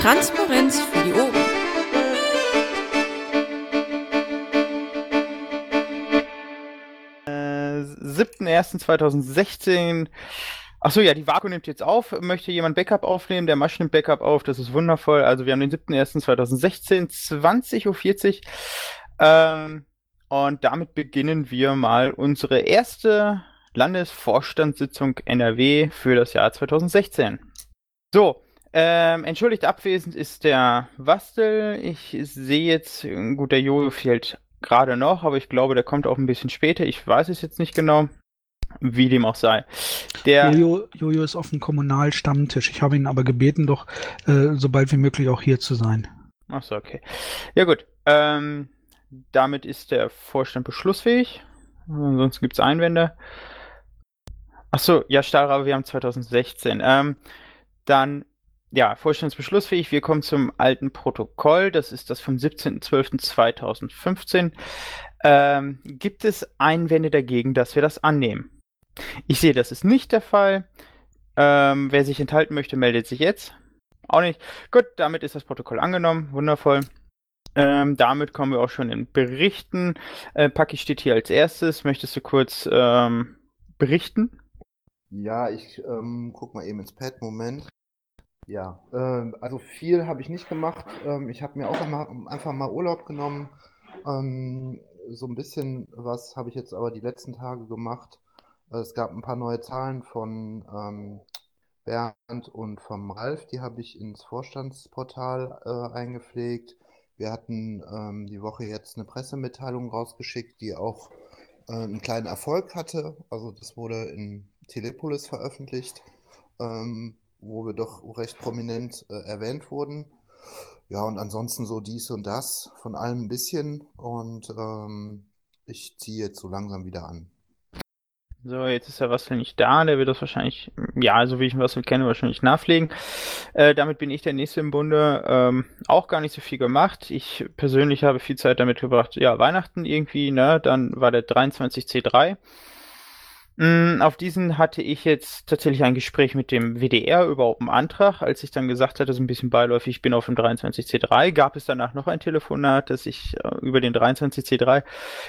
Transparenz für die Ohren. Äh, 7.1.2016. Achso, ja, die Vaku nimmt jetzt auf. Möchte jemand Backup aufnehmen? Der Masch nimmt Backup auf. Das ist wundervoll. Also wir haben den 7.1.2016, 20.40 Uhr. Ähm, und damit beginnen wir mal unsere erste Landesvorstandssitzung NRW für das Jahr 2016. So, ähm, entschuldigt abwesend ist der Wastel. Ich sehe jetzt, gut, der Jojo fehlt gerade noch, aber ich glaube, der kommt auch ein bisschen später. Ich weiß es jetzt nicht genau. Wie dem auch sei. Der Jojo, Jojo ist auf dem Kommunalstammtisch. Ich habe ihn aber gebeten, doch äh, sobald wie möglich auch hier zu sein. Achso, okay. Ja gut. Ähm, damit ist der Vorstand beschlussfähig. Ansonsten gibt es Einwände. Achso, ja, Stahlrabe, wir haben 2016. Ähm, dann, ja, Vorstandsbeschlussfähig. Wir kommen zum alten Protokoll. Das ist das vom 17.12.2015. Ähm, gibt es Einwände dagegen, dass wir das annehmen? Ich sehe, das ist nicht der Fall. Ähm, wer sich enthalten möchte, meldet sich jetzt. Auch nicht. Gut, damit ist das Protokoll angenommen. Wundervoll. Ähm, damit kommen wir auch schon in Berichten. Äh, Paki steht hier als erstes. Möchtest du kurz ähm, berichten? Ja, ich ähm, guck mal eben ins Pad. Moment. Ja, ähm, also viel habe ich nicht gemacht. Ähm, ich habe mir auch einmal, einfach mal Urlaub genommen. Ähm, so ein bisschen was habe ich jetzt aber die letzten Tage gemacht. Es gab ein paar neue Zahlen von ähm, Bernd und vom Ralf, die habe ich ins Vorstandsportal äh, eingepflegt. Wir hatten ähm, die Woche jetzt eine Pressemitteilung rausgeschickt, die auch äh, einen kleinen Erfolg hatte. Also das wurde in Telepolis veröffentlicht, ähm, wo wir doch recht prominent äh, erwähnt wurden. Ja, und ansonsten so dies und das, von allem ein bisschen. Und ähm, ich ziehe jetzt so langsam wieder an. So, jetzt ist der Russell nicht da, der wird das wahrscheinlich, ja, so wie ich ihn Russell kenne, wahrscheinlich nachpflegen. Äh, damit bin ich der Nächste im Bunde. Ähm, auch gar nicht so viel gemacht. Ich persönlich habe viel Zeit damit gebracht, ja, Weihnachten irgendwie, ne, dann war der 23C3. Mm, auf diesen hatte ich jetzt tatsächlich ein Gespräch mit dem WDR über Open Antrag. Als ich dann gesagt hatte, so ein bisschen beiläufig, ich bin auf dem 23C3, gab es danach noch ein Telefonat, dass ich äh, über den 23C3,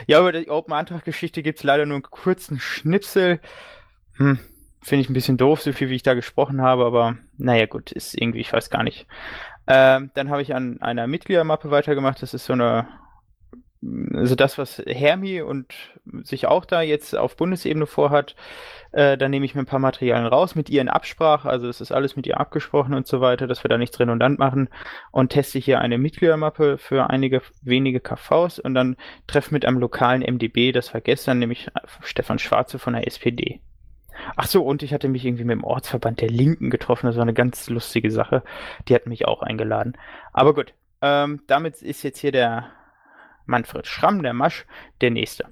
ja, über die Open Antrag Geschichte gibt es leider nur einen kurzen Schnipsel. Hm, Finde ich ein bisschen doof, so viel wie ich da gesprochen habe, aber naja, gut, ist irgendwie, ich weiß gar nicht. Ähm, dann habe ich an einer Mitgliedermappe weitergemacht. Das ist so eine also das, was Hermi und sich auch da jetzt auf Bundesebene vorhat, äh, da nehme ich mir ein paar Materialien raus mit ihr in Absprache, also es ist alles mit ihr abgesprochen und so weiter, dass wir da nichts redundant machen. Und teste hier eine Mitgliedermappe für einige wenige KVs und dann treffe mit einem lokalen MDB, das war gestern, nämlich Stefan Schwarze von der SPD. Ach so, und ich hatte mich irgendwie mit dem Ortsverband der Linken getroffen, das war eine ganz lustige Sache, die hat mich auch eingeladen. Aber gut, ähm, damit ist jetzt hier der Manfred Schramm, der Masch, der Nächste.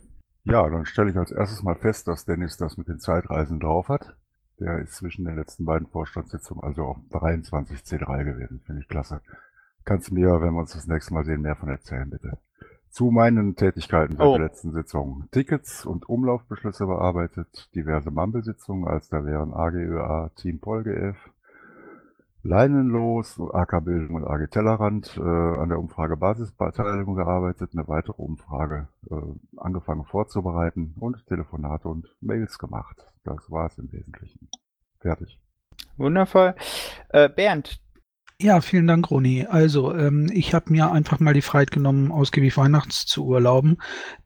Ja, dann stelle ich als erstes mal fest, dass Dennis das mit den Zeitreisen drauf hat. Der ist zwischen den letzten beiden Vorstandssitzungen also auf 23 C3 gewesen. Finde ich klasse. Kannst du mir, wenn wir uns das nächste Mal sehen, mehr von erzählen, bitte. Zu meinen Tätigkeiten seit oh. der letzten Sitzung. Tickets und Umlaufbeschlüsse bearbeitet, diverse Mumble-Sitzungen, als da wären AGÖA, Team PolGF, Leinenlos, AK Bildung und AG Tellerrand äh, an der Umfrage Basisbeteiligung gearbeitet, eine weitere Umfrage äh, angefangen vorzubereiten und Telefonate und Mails gemacht. Das war es im Wesentlichen. Fertig. Wundervoll. Äh, Bernd, ja, vielen Dank, Roni. Also, ähm, ich habe mir einfach mal die Freiheit genommen, ausgiebig Weihnachts zu urlauben.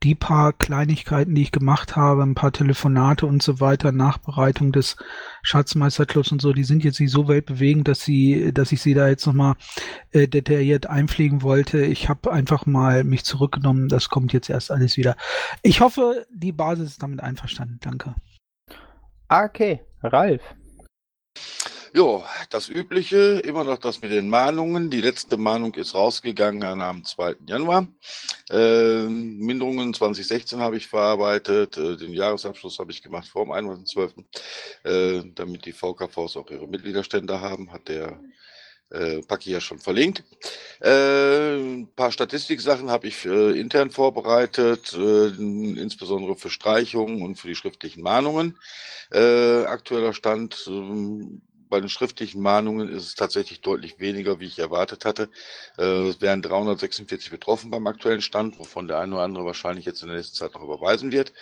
Die paar Kleinigkeiten, die ich gemacht habe, ein paar Telefonate und so weiter, Nachbereitung des Schatzmeisterclubs und so, die sind jetzt nicht so weltbewegend, dass sie, dass ich sie da jetzt nochmal äh, detailliert einpflegen wollte. Ich habe einfach mal mich zurückgenommen. Das kommt jetzt erst alles wieder. Ich hoffe, die Basis ist damit einverstanden. Danke. Okay, Ralf. Jo, das Übliche, immer noch das mit den Mahnungen. Die letzte Mahnung ist rausgegangen am 2. Januar. Äh, Minderungen 2016 habe ich verarbeitet, äh, den Jahresabschluss habe ich gemacht vor dem 31.12., äh, damit die VKVs auch ihre Mitgliederstände haben, hat der äh, Paki ja schon verlinkt. Äh, ein paar Statistiksachen habe ich äh, intern vorbereitet, äh, insbesondere für Streichungen und für die schriftlichen Mahnungen. Äh, aktueller Stand ähm, bei den schriftlichen Mahnungen ist es tatsächlich deutlich weniger, wie ich erwartet hatte. Äh, es wären 346 betroffen beim aktuellen Stand, wovon der eine oder andere wahrscheinlich jetzt in der nächsten Zeit noch überweisen wird.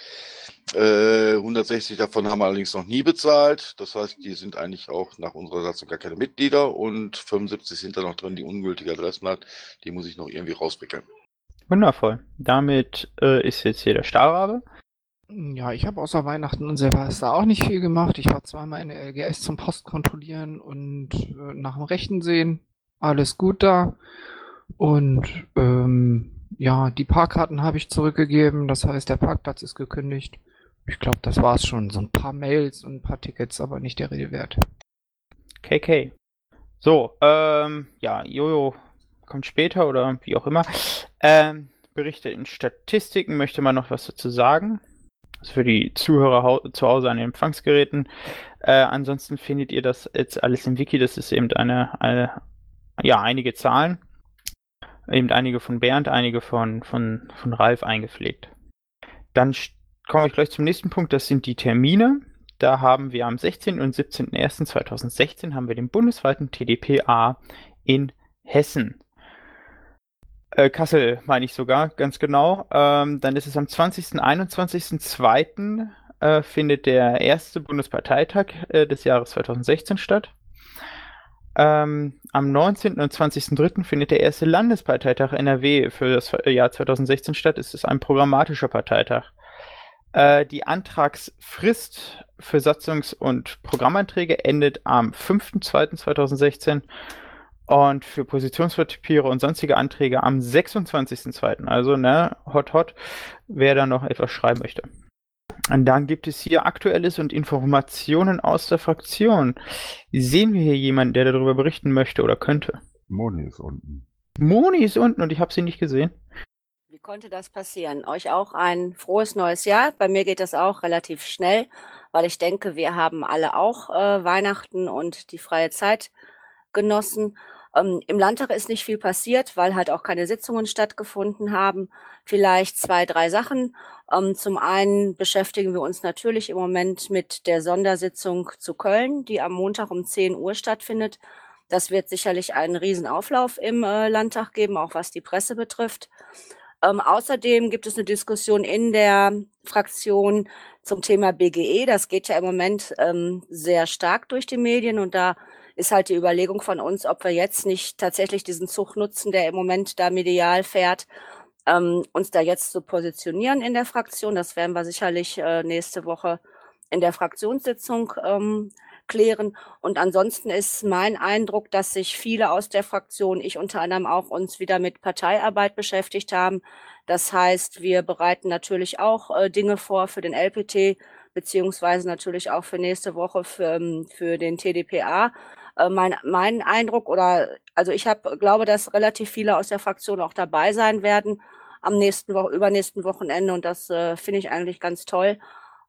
160 äh, davon haben allerdings noch nie bezahlt. Das heißt, die sind eigentlich auch nach unserer Satzung gar keine Mitglieder und 75 sind da noch drin, die ungültige Adressen hat. Die muss ich noch irgendwie rauswickeln. Wundervoll. Damit äh, ist jetzt hier der Stahlrabe. Ja, ich habe außer Weihnachten und Silvester auch nicht viel gemacht. Ich war zweimal in der LGS zum Post kontrollieren und äh, nach dem Rechten sehen. Alles gut da. Und ähm, ja, die Parkkarten habe ich zurückgegeben. Das heißt, der Parkplatz ist gekündigt. Ich glaube, das war's schon. So ein paar Mails und ein paar Tickets, aber nicht der Rede wert. KK. So, ähm, ja, Jojo kommt später oder wie auch immer. Ähm, Berichte in Statistiken. Möchte man noch was dazu sagen? Also für die Zuhörer zu Hause an den Empfangsgeräten. Äh, ansonsten findet ihr das jetzt alles im Wiki. Das ist eben eine, eine ja, einige Zahlen. Eben einige von Bernd, einige von, von, von Ralf eingepflegt. Dann komme ich gleich zum nächsten Punkt. Das sind die Termine. Da haben wir am 16. und 17.01.2016 haben wir den bundesweiten TDPA in Hessen. Äh, Kassel meine ich sogar, ganz genau. Ähm, dann ist es am 20. 21.02. Äh, findet der erste Bundesparteitag äh, des Jahres 2016 statt. Ähm, am 19. und 20.03. findet der erste Landesparteitag NRW für das Jahr 2016 statt. Es ist ein programmatischer Parteitag. Äh, die Antragsfrist für Satzungs- und Programmanträge endet am 5.02.2016 und für Positionspapiere und sonstige Anträge am 26.02. Also, ne, hot, hot, wer da noch etwas schreiben möchte. Und dann gibt es hier Aktuelles und Informationen aus der Fraktion. Sehen wir hier jemanden, der darüber berichten möchte oder könnte? Moni ist unten. Moni ist unten und ich habe sie nicht gesehen. Wie konnte das passieren? Euch auch ein frohes neues Jahr. Bei mir geht das auch relativ schnell, weil ich denke, wir haben alle auch äh, Weihnachten und die freie Zeit genossen. Ähm, Im Landtag ist nicht viel passiert, weil halt auch keine Sitzungen stattgefunden haben. Vielleicht zwei, drei Sachen. Ähm, zum einen beschäftigen wir uns natürlich im Moment mit der Sondersitzung zu Köln, die am Montag um 10 Uhr stattfindet. Das wird sicherlich einen Riesenauflauf im äh, Landtag geben, auch was die Presse betrifft. Ähm, außerdem gibt es eine Diskussion in der Fraktion zum Thema BGE. Das geht ja im Moment ähm, sehr stark durch die Medien und da ist halt die Überlegung von uns, ob wir jetzt nicht tatsächlich diesen Zug nutzen, der im Moment da medial fährt, ähm, uns da jetzt zu positionieren in der Fraktion. Das werden wir sicherlich äh, nächste Woche in der Fraktionssitzung ähm, klären. Und ansonsten ist mein Eindruck, dass sich viele aus der Fraktion, ich unter anderem auch, uns wieder mit Parteiarbeit beschäftigt haben. Das heißt, wir bereiten natürlich auch äh, Dinge vor für den LPT, beziehungsweise natürlich auch für nächste Woche für, ähm, für den TDPA. Äh, mein, mein Eindruck oder also ich habe glaube, dass relativ viele aus der Fraktion auch dabei sein werden am nächsten Woche, übernächsten Wochenende und das äh, finde ich eigentlich ganz toll.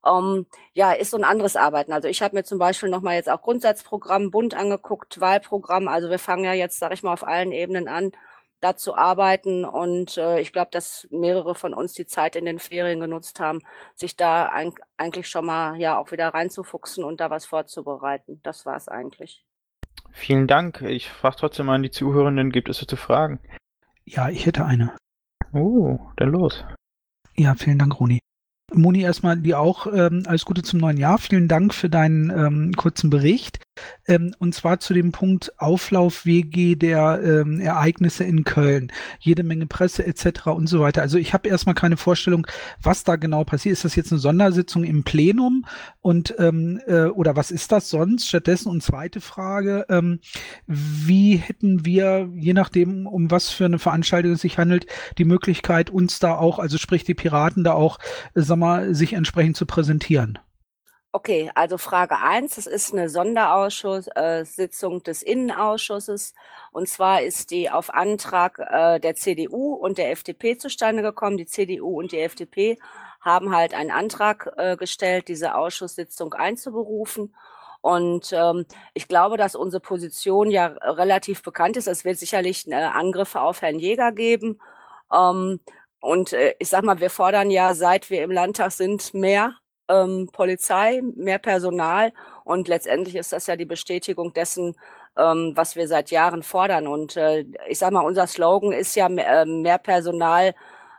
Ähm, ja, ist so ein anderes Arbeiten. Also ich habe mir zum Beispiel nochmal jetzt auch Grundsatzprogramm Bund angeguckt, Wahlprogramm. Also wir fangen ja jetzt, sage ich mal, auf allen Ebenen an, da zu arbeiten. Und äh, ich glaube, dass mehrere von uns die Zeit in den Ferien genutzt haben, sich da ein, eigentlich schon mal ja auch wieder reinzufuchsen und da was vorzubereiten. Das war es eigentlich. Vielen Dank. Ich frage trotzdem mal an die Zuhörenden, gibt es dazu Fragen? Ja, ich hätte eine. Oh, dann los. Ja, vielen Dank, Roni. Moni, erstmal dir auch ähm, alles Gute zum neuen Jahr. Vielen Dank für deinen ähm, kurzen Bericht. Ähm, und zwar zu dem Punkt Auflauf-WG der ähm, Ereignisse in Köln. Jede Menge Presse etc. und so weiter. Also ich habe erstmal keine Vorstellung, was da genau passiert. Ist das jetzt eine Sondersitzung im Plenum und ähm, äh, oder was ist das sonst? Stattdessen und zweite Frage, ähm, wie hätten wir, je nachdem, um was für eine Veranstaltung es sich handelt, die Möglichkeit, uns da auch, also sprich die Piraten da auch, äh, sag mal, sich entsprechend zu präsentieren? Okay, also Frage eins, es ist eine Sonderausschusssitzung äh, des Innenausschusses. Und zwar ist die auf Antrag äh, der CDU und der FDP zustande gekommen. Die CDU und die FDP haben halt einen Antrag äh, gestellt, diese Ausschusssitzung einzuberufen. Und ähm, ich glaube, dass unsere Position ja relativ bekannt ist. Es wird sicherlich äh, Angriffe auf Herrn Jäger geben. Ähm, und äh, ich sag mal, wir fordern ja, seit wir im Landtag sind, mehr ähm, Polizei, mehr Personal und letztendlich ist das ja die Bestätigung dessen, ähm, was wir seit Jahren fordern. Und äh, ich sage mal, unser Slogan ist ja mehr, äh, mehr Personal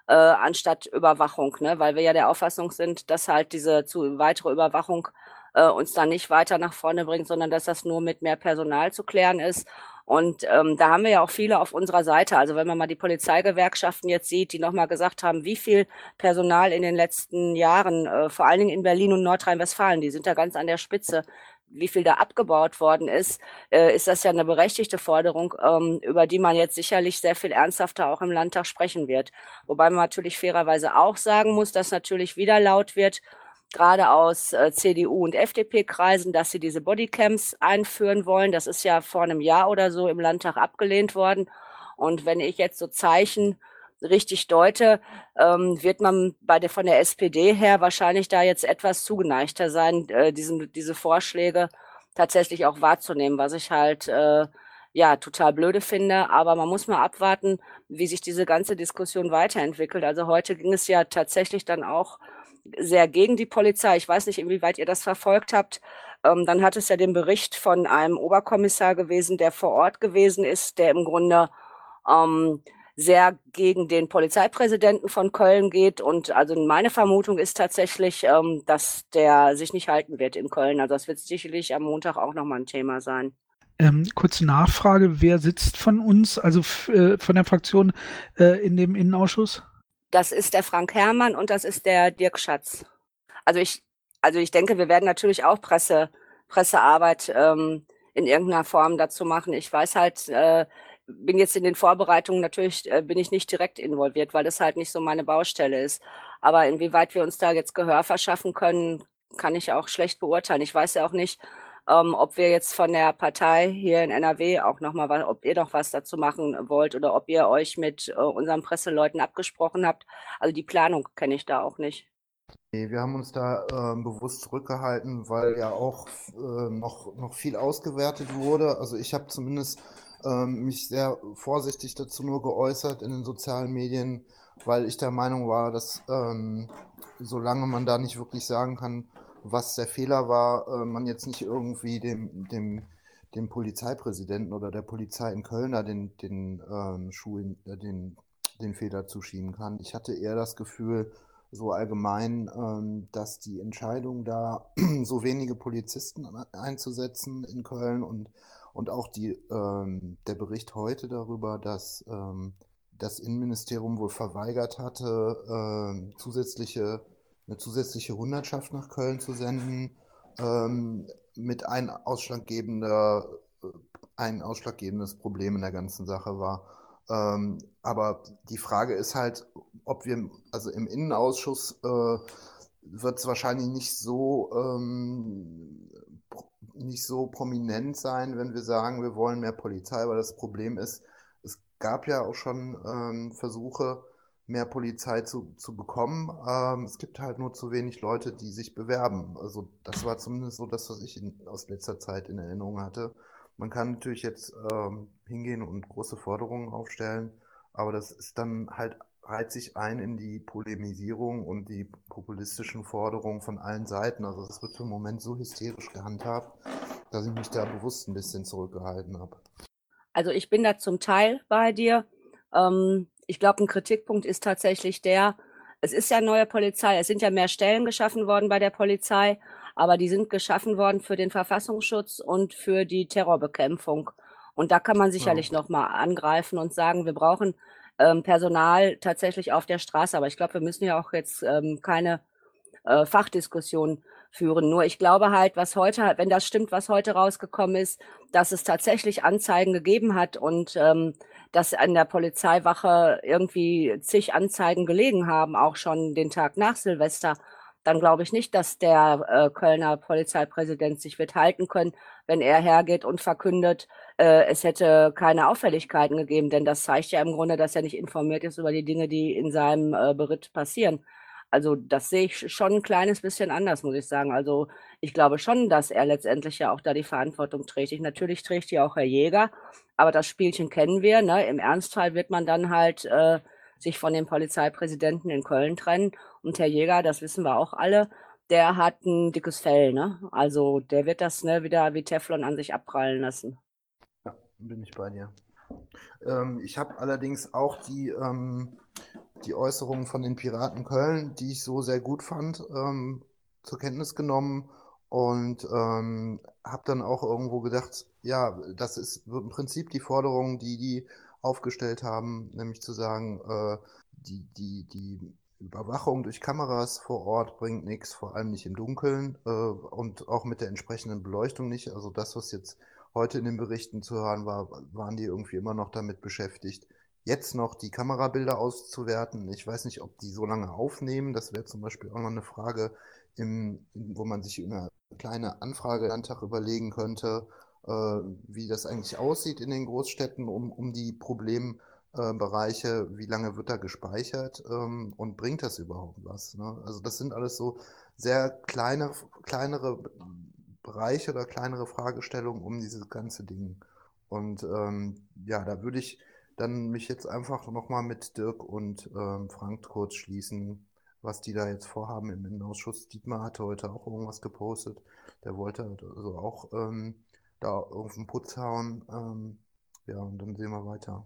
äh, anstatt Überwachung, ne? weil wir ja der Auffassung sind, dass halt diese zu weitere Überwachung äh, uns dann nicht weiter nach vorne bringt, sondern dass das nur mit mehr Personal zu klären ist. Und ähm, da haben wir ja auch viele auf unserer Seite. Also wenn man mal die Polizeigewerkschaften jetzt sieht, die nochmal gesagt haben, wie viel Personal in den letzten Jahren, äh, vor allen Dingen in Berlin und Nordrhein-Westfalen, die sind da ganz an der Spitze, wie viel da abgebaut worden ist, äh, ist das ja eine berechtigte Forderung, ähm, über die man jetzt sicherlich sehr viel ernsthafter auch im Landtag sprechen wird. Wobei man natürlich fairerweise auch sagen muss, dass natürlich wieder laut wird, gerade aus äh, CDU und FDP-Kreisen, dass sie diese Bodycams einführen wollen. Das ist ja vor einem Jahr oder so im Landtag abgelehnt worden. Und wenn ich jetzt so Zeichen richtig deute, ähm, wird man bei der, von der SPD her wahrscheinlich da jetzt etwas zugeneigter sein, äh, diesen, diese Vorschläge tatsächlich auch wahrzunehmen, was ich halt äh, ja total blöde finde. Aber man muss mal abwarten, wie sich diese ganze Diskussion weiterentwickelt. Also heute ging es ja tatsächlich dann auch sehr gegen die Polizei. Ich weiß nicht, inwieweit ihr das verfolgt habt. Ähm, dann hat es ja den Bericht von einem Oberkommissar gewesen, der vor Ort gewesen ist, der im Grunde ähm, sehr gegen den Polizeipräsidenten von Köln geht. Und also meine Vermutung ist tatsächlich, ähm, dass der sich nicht halten wird in Köln. Also das wird sicherlich am Montag auch nochmal ein Thema sein. Ähm, kurze Nachfrage, wer sitzt von uns, also äh, von der Fraktion äh, in dem Innenausschuss? Das ist der Frank Herrmann und das ist der Dirk Schatz. Also ich, also ich denke, wir werden natürlich auch Presse, Pressearbeit ähm, in irgendeiner Form dazu machen. Ich weiß halt, äh, bin jetzt in den Vorbereitungen natürlich, äh, bin ich nicht direkt involviert, weil das halt nicht so meine Baustelle ist. Aber inwieweit wir uns da jetzt Gehör verschaffen können, kann ich auch schlecht beurteilen. Ich weiß ja auch nicht, ähm, ob wir jetzt von der Partei hier in NRW auch nochmal, ob ihr noch was dazu machen wollt oder ob ihr euch mit äh, unseren Presseleuten abgesprochen habt. Also die Planung kenne ich da auch nicht. Nee, wir haben uns da äh, bewusst zurückgehalten, weil ja auch äh, noch, noch viel ausgewertet wurde. Also ich habe zumindest ähm, mich sehr vorsichtig dazu nur geäußert in den sozialen Medien, weil ich der Meinung war, dass ähm, solange man da nicht wirklich sagen kann, was der Fehler war, äh, man jetzt nicht irgendwie dem, dem, dem Polizeipräsidenten oder der Polizei in Köln den, den ähm, Schulen, äh, den, den Fehler zuschieben kann. Ich hatte eher das Gefühl, so allgemein, ähm, dass die Entscheidung da so wenige Polizisten einzusetzen in Köln und, und auch die, ähm, der Bericht heute darüber, dass ähm, das Innenministerium wohl verweigert hatte, äh, zusätzliche eine zusätzliche Hundertschaft nach Köln zu senden, ähm, mit ein ausschlaggebender, äh, ein ausschlaggebendes Problem in der ganzen Sache war. Ähm, aber die Frage ist halt, ob wir, also im Innenausschuss äh, wird es wahrscheinlich nicht so, ähm, nicht so prominent sein, wenn wir sagen, wir wollen mehr Polizei, weil das Problem ist, es gab ja auch schon ähm, Versuche, mehr Polizei zu, zu bekommen. Ähm, es gibt halt nur zu wenig Leute, die sich bewerben. Also das war zumindest so das, was ich in, aus letzter Zeit in Erinnerung hatte. Man kann natürlich jetzt ähm, hingehen und große Forderungen aufstellen, aber das ist dann halt reiht sich ein in die Polemisierung und die populistischen Forderungen von allen Seiten. Also es wird im Moment so hysterisch gehandhabt, dass ich mich da bewusst ein bisschen zurückgehalten habe. Also ich bin da zum Teil bei dir. Ähm, ich glaube, ein Kritikpunkt ist tatsächlich der, es ist ja neue Polizei, es sind ja mehr Stellen geschaffen worden bei der Polizei, aber die sind geschaffen worden für den Verfassungsschutz und für die Terrorbekämpfung. Und da kann man sicherlich ja. nochmal angreifen und sagen, wir brauchen ähm, Personal tatsächlich auf der Straße. Aber ich glaube, wir müssen ja auch jetzt ähm, keine äh, Fachdiskussion führen. Nur ich glaube halt, was heute, wenn das stimmt, was heute rausgekommen ist, dass es tatsächlich Anzeigen gegeben hat und ähm, dass an der Polizeiwache irgendwie zig Anzeigen gelegen haben, auch schon den Tag nach Silvester, dann glaube ich nicht, dass der äh, Kölner Polizeipräsident sich wird halten können, wenn er hergeht und verkündet, äh, es hätte keine Auffälligkeiten gegeben. Denn das zeigt ja im Grunde, dass er nicht informiert ist über die Dinge, die in seinem äh, Beritt passieren. Also das sehe ich schon ein kleines bisschen anders, muss ich sagen. Also ich glaube schon, dass er letztendlich ja auch da die Verantwortung trägt. Ich, natürlich trägt die auch Herr Jäger, aber das Spielchen kennen wir. Ne? Im Ernstfall wird man dann halt äh, sich von dem Polizeipräsidenten in Köln trennen. Und Herr Jäger, das wissen wir auch alle, der hat ein dickes Fell, ne? Also der wird das ne, wieder wie Teflon an sich abprallen lassen. Ja, bin ich bei dir. Ähm, ich habe allerdings auch die, ähm, die Äußerungen von den Piraten Köln, die ich so sehr gut fand, ähm, zur Kenntnis genommen und ähm, habe dann auch irgendwo gedacht, ja, das ist im Prinzip die Forderung, die die aufgestellt haben, nämlich zu sagen, äh, die, die, die Überwachung durch Kameras vor Ort bringt nichts, vor allem nicht im Dunkeln äh, und auch mit der entsprechenden Beleuchtung nicht. Also das, was jetzt heute in den Berichten zu hören war, waren die irgendwie immer noch damit beschäftigt, jetzt noch die Kamerabilder auszuwerten. Ich weiß nicht, ob die so lange aufnehmen. Das wäre zum Beispiel auch noch eine Frage, im, wo man sich eine kleine Anfrage Landtag überlegen könnte, äh, wie das eigentlich aussieht in den Großstädten um, um die Problembereiche, wie lange wird da gespeichert ähm, und bringt das überhaupt was? Ne? Also das sind alles so sehr kleine, kleinere Bereiche oder kleinere Fragestellungen um dieses ganze Ding. Und ähm, ja, da würde ich dann mich jetzt einfach nochmal mit Dirk und ähm, Frank kurz schließen, was die da jetzt vorhaben im Innenausschuss. Dietmar hatte heute auch irgendwas gepostet. Der wollte also auch ähm, da auf den Putz hauen. Ähm, ja, und dann sehen wir weiter.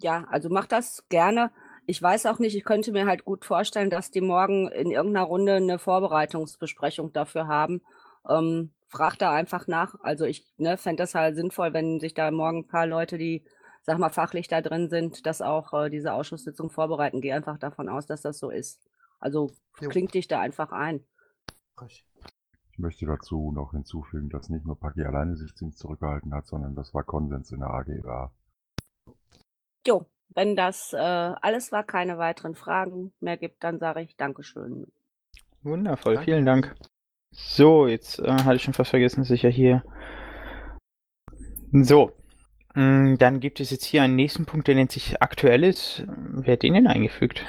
Ja, also mach das gerne. Ich weiß auch nicht, ich könnte mir halt gut vorstellen, dass die morgen in irgendeiner Runde eine Vorbereitungsbesprechung dafür haben. Ähm, frag da einfach nach. Also ich ne, fände das halt sinnvoll, wenn sich da morgen ein paar Leute, die, sag mal, fachlich da drin sind, das auch äh, diese Ausschusssitzung vorbereiten. Geh einfach davon aus, dass das so ist. Also Jo. kling dich da einfach ein. Ich möchte dazu noch hinzufügen, dass nicht nur Paki alleine sich ziemlich zurückgehalten hat, sondern das war Konsens in der AG war. Jo, wenn das äh, alles war, keine weiteren Fragen mehr gibt, dann sage ich Dankeschön. Wundervoll, Danke. vielen Dank. So, jetzt äh, hatte ich schon fast vergessen, dass ich ja hier. So, dann gibt es jetzt hier einen nächsten Punkt, der nennt sich Aktuelles. Wer hat den denn eingefügt?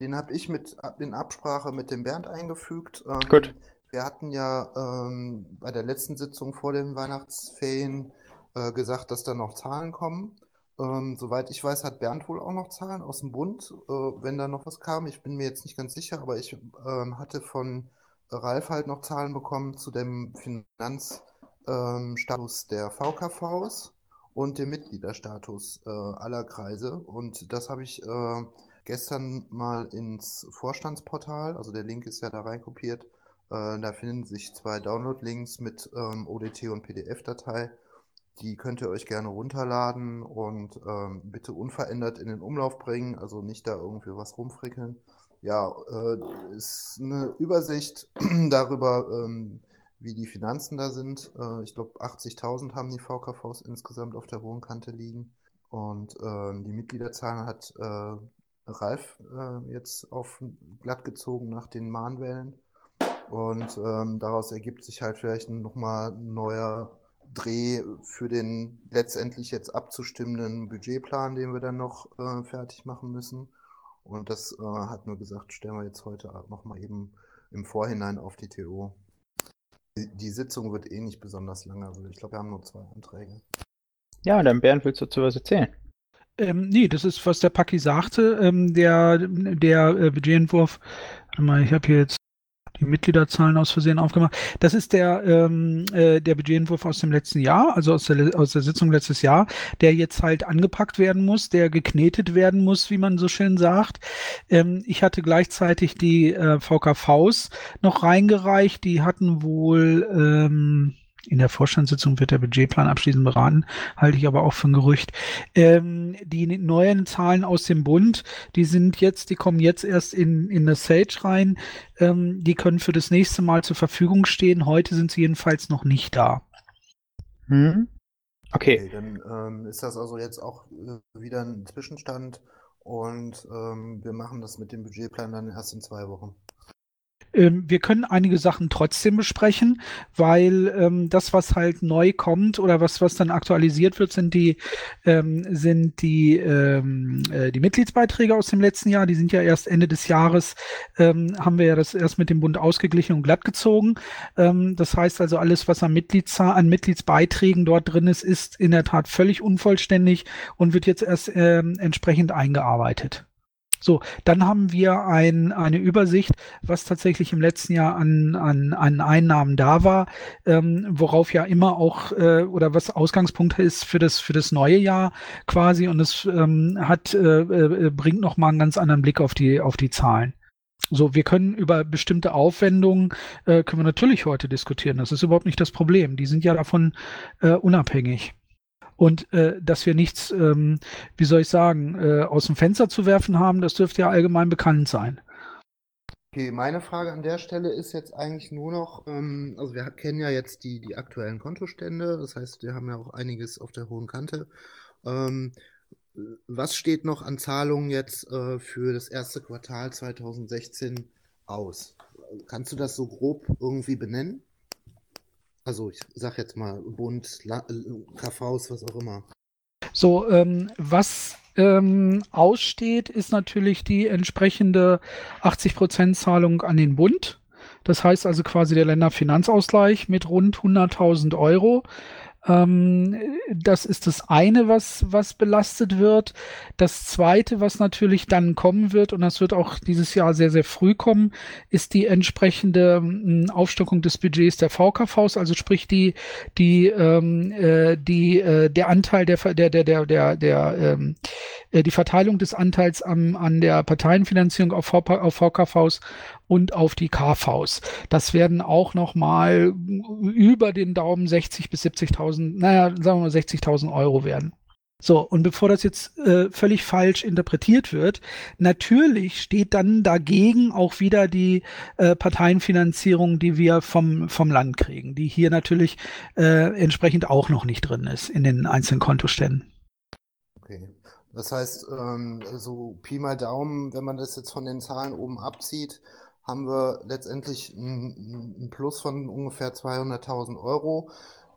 Den habe ich mit in Absprache mit dem Bernd eingefügt. Ähm, Gut. Wir hatten ja ähm, bei der letzten Sitzung vor den Weihnachtsferien äh, gesagt, dass da noch Zahlen kommen. Ähm, soweit ich weiß, hat Bernd wohl auch noch Zahlen aus dem Bund, äh, wenn da noch was kam. Ich bin mir jetzt nicht ganz sicher, aber ich ähm, hatte von Ralf halt noch Zahlen bekommen zu dem Finanzstatus der VKVs und dem Mitgliederstatus äh, aller Kreise. Und das habe ich äh, gestern mal ins Vorstandsportal, also der Link ist ja da reinkopiert, äh, da finden sich zwei Download-Links mit ähm, ODT und PDF-Datei. Die könnt ihr euch gerne runterladen und ähm, bitte unverändert in den Umlauf bringen, also nicht da irgendwie was rumfrickeln. Ja, äh, ist eine Übersicht darüber, ähm, wie die Finanzen da sind. Äh, ich glaube, 80.000 haben die VKVs insgesamt auf der Wohnkante liegen. Und ähm, die Mitgliederzahlen hat äh, Ralf äh, jetzt auf glatt gezogen nach den Mahnwellen. Und ähm, daraus ergibt sich halt vielleicht nochmal ein neuer Dreh für den letztendlich jetzt abzustimmenden Budgetplan, den wir dann noch äh, fertig machen müssen. Und das äh, hat nur gesagt, stellen wir jetzt heute nochmal eben im Vorhinein auf die TO. Die, Sitzung wird eh nicht besonders lang, also ich glaube, wir haben nur zwei Anträge. Ja, dann Bernd, willst du dazu was erzählen? Ähm, nee, das ist, was der Paki sagte. Ähm, der der äh, Budgetentwurf, warte mal, ich habe hier jetzt die Mitgliederzahlen aus Versehen aufgemacht. Das ist der, ähm, äh, der Budgetentwurf aus dem letzten Jahr, also aus der, aus der Sitzung letztes Jahr, der jetzt halt angepackt werden muss, der geknetet werden muss, wie man so schön sagt. Ähm, ich hatte gleichzeitig die äh, VKVs noch reingereicht. Die hatten wohl ähm, in der Vorstandssitzung wird der Budgetplan abschließend beraten, halte ich aber auch für ein Gerücht. Ähm, die neuen Zahlen aus dem Bund, die sind jetzt, die kommen jetzt erst in, in das Sage rein. Ähm, die können für das nächste Mal zur Verfügung stehen. Heute sind sie jedenfalls noch nicht da. Hm? Okay. Okay, dann ähm, ist das also jetzt auch äh, wieder ein Zwischenstand und ähm, wir machen das mit dem Budgetplan dann erst in zwei Wochen. Ähm, wir können einige Sachen trotzdem besprechen, weil ähm, das, was halt neu kommt oder was, was dann aktualisiert wird, sind die, ähm, sind die, ähm, äh, die Mitgliedsbeiträge aus dem letzten Jahr. Die sind ja erst Ende des Jahres, ähm, haben wir ja das erst mit dem Bund ausgeglichen und glatt gezogen. Ähm, das heißt also, alles, was an, Mitgliedszahl, an Mitgliedsbeiträgen dort drin ist, ist in der Tat völlig unvollständig und wird jetzt erst ähm, entsprechend eingearbeitet. So, dann haben wir ein, eine Übersicht, was tatsächlich im letzten Jahr an, an, an Einnahmen da war, ähm, worauf ja immer auch äh, oder was Ausgangspunkt ist für das für das neue Jahr quasi und es ähm, hat äh, äh, bringt noch mal einen ganz anderen Blick auf die auf die Zahlen. So, wir können über bestimmte Aufwendungen äh, können wir natürlich heute diskutieren. Das ist überhaupt nicht das Problem. Die sind ja davon äh, unabhängig und äh, dass wir nichts, ähm, wie soll ich sagen, äh, aus dem Fenster zu werfen haben, das dürfte ja allgemein bekannt sein. Okay, meine Frage an der Stelle ist jetzt eigentlich nur noch, ähm, also wir kennen ja jetzt die, die aktuellen Kontostände, das heißt, wir haben ja auch einiges auf der hohen Kante. Ähm, was steht noch an Zahlungen jetzt äh, für das erste Quartal 2016 aus? Kannst du das so grob irgendwie benennen? Also ich sag jetzt mal Bund, La KVs, was auch immer. So, ähm, was ähm, aussteht, ist natürlich die entsprechende 80%-Zahlung an den Bund. Das heißt also quasi der Länderfinanzausgleich mit rund 100.000 Euro. Ähm, das ist das eine, was, was belastet wird. Das zweite, was natürlich dann kommen wird, und das wird auch dieses Jahr sehr, sehr früh kommen, ist die entsprechende ähm, Aufstockung des Budgets der VKVs, also sprich die, die, ähm, äh, die, äh, der Anteil der, der, der, der, der, der ähm, äh, die Verteilung des Anteils am, an der Parteienfinanzierung auf, v, auf VKVs und auf die KVs. Das werden auch nochmal über den Daumen 60 bis 70.000, naja, sagen wir mal 60.000 Euro werden. So, und bevor das jetzt äh, völlig falsch interpretiert wird, natürlich steht dann dagegen auch wieder die äh, Parteienfinanzierung, die wir vom, vom Land kriegen, die hier natürlich äh, entsprechend auch noch nicht drin ist in den einzelnen Kontoständen. Okay. Das heißt, ähm, so Pi mal Daumen, wenn man das jetzt von den Zahlen oben abzieht, haben wir letztendlich ein, Plus von ungefähr 200.000 Euro,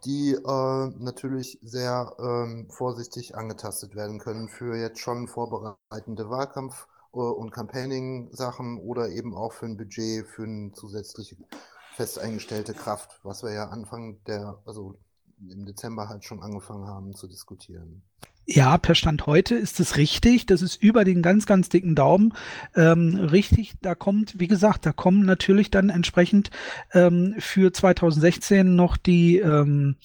die äh, natürlich sehr ähm, vorsichtig angetastet werden können für jetzt schon vorbereitende Wahlkampf- äh, und Campaigning-Sachen oder eben auch für ein Budget für eine zusätzliche fest eingestellte Kraft, was wir ja Anfang der, also im Dezember halt schon angefangen haben zu diskutieren. Ja, per Stand heute ist es richtig. Das ist über den ganz, ganz dicken Daumen ähm, richtig. Da kommt, wie gesagt, da kommen natürlich dann entsprechend ähm, für 2016 noch die, ähm,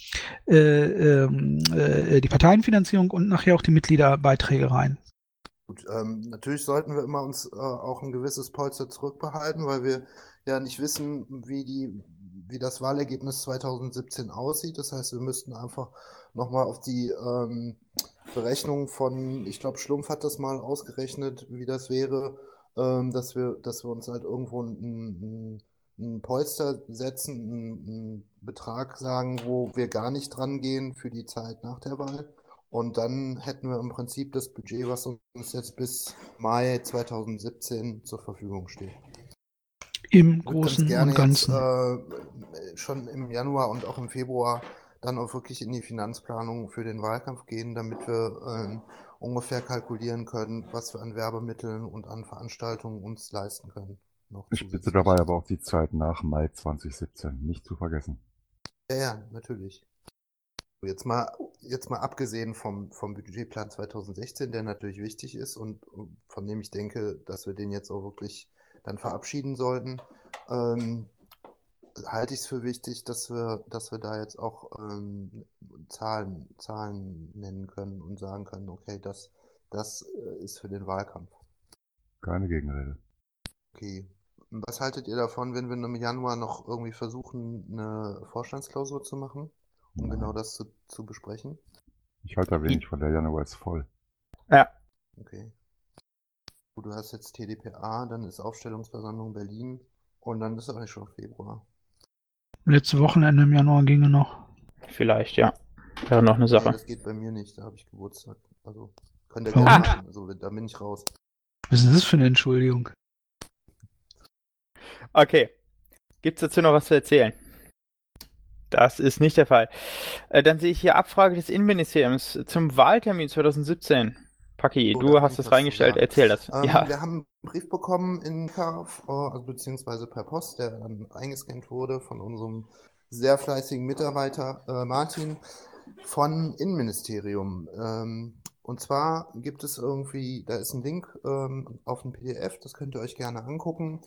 äh, ähm, äh, die Parteienfinanzierung und nachher auch die Mitgliederbeiträge rein. Gut, ähm, natürlich sollten wir immer uns äh, auch ein gewisses Polster zurückbehalten, weil wir ja nicht wissen, wie die, wie das Wahlergebnis 2017 aussieht. Das heißt, wir müssten einfach nochmal auf die ähm, Berechnung von, ich glaube, Schlumpf hat das mal ausgerechnet, wie das wäre, ähm, dass wir, dass wir uns halt irgendwo ein, ein Polster setzen, einen Betrag sagen, wo wir gar nicht dran gehen für die Zeit nach der Wahl. Und dann hätten wir im Prinzip das Budget, was uns jetzt bis Mai 2017 zur Verfügung steht. Im Großen und Ganzen. Jetzt, äh, schon im Januar und auch im Februar dann auch wirklich in die Finanzplanung für den Wahlkampf gehen, damit wir ähm, ungefähr kalkulieren können, was wir an Werbemitteln und an Veranstaltungen uns leisten können. ich bitte dabei aber auch die Zeit nach Mai 2017 nicht zu vergessen. Ja, ja, natürlich. Jetzt mal, jetzt mal abgesehen vom, vom Budgetplan 2016, der natürlich wichtig ist und von dem ich denke, dass wir den jetzt auch wirklich dann verabschieden sollten. Ähm, halte ich es für wichtig, dass wir, dass wir da jetzt auch ähm, Zahlen, Zahlen nennen können und sagen können, okay, das, das äh, ist für den Wahlkampf. Keine Gegenrede. Okay. Was haltet ihr davon, wenn wir im Januar noch irgendwie versuchen, eine Vorstandsklausur zu machen, um ja. genau das zu, zu besprechen? Ich halte da wenig von der Januar ist voll. Ja. Okay. Du hast jetzt TDPA, dann ist Aufstellungsversammlung Berlin und dann ist eigentlich schon Februar. Letzte Wochenende im Januar ginge noch. Vielleicht, ja. Wäre noch eine Sache. Nee, das geht bei mir nicht, da habe ich Geburtstag. Also, könnt ihr gerne machen. Also, da bin ich raus. Was ist das für eine Entschuldigung? Okay. Gibt es dazu noch was zu erzählen? Das ist nicht der Fall. Äh, dann sehe ich hier Abfrage des Innenministeriums zum Wahltermin 2017. Paki, oh, du hast das reingestellt, ja. erzähl das. Ähm, ja. Wir haben einen Brief bekommen in KF, äh, also beziehungsweise per Post, der dann eingescannt wurde von unserem sehr fleißigen Mitarbeiter äh, Martin von Innenministerium. Ähm, Und zwar gibt es irgendwie, da ist ein Link ähm, auf ein PDF, das könnt ihr euch gerne angucken.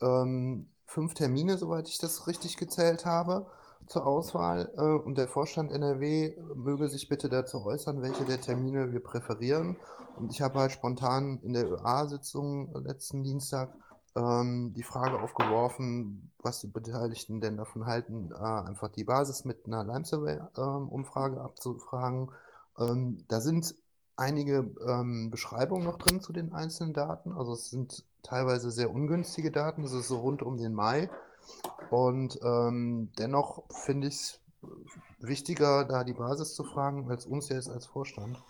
Ähm, fünf Termine, soweit ich das richtig gezählt habe, zur Auswahl. Äh, und der Vorstand NRW möge sich bitte dazu äußern, welche der Termine wir präferieren. Und ich habe halt spontan in der ÖA-Sitzung letzten Dienstag ähm, die Frage aufgeworfen, was die Beteiligten denn davon halten, äh, einfach die Basis mit einer Lime-Survey-Umfrage ähm, abzufragen. Ähm, da sind einige ähm, Beschreibungen noch drin zu den einzelnen Daten. Also es sind teilweise sehr ungünstige Daten. Das ist so rund um den Mai. Und ähm, dennoch finde ich es wichtiger, da die Basis zu fragen, als uns jetzt als Vorstand.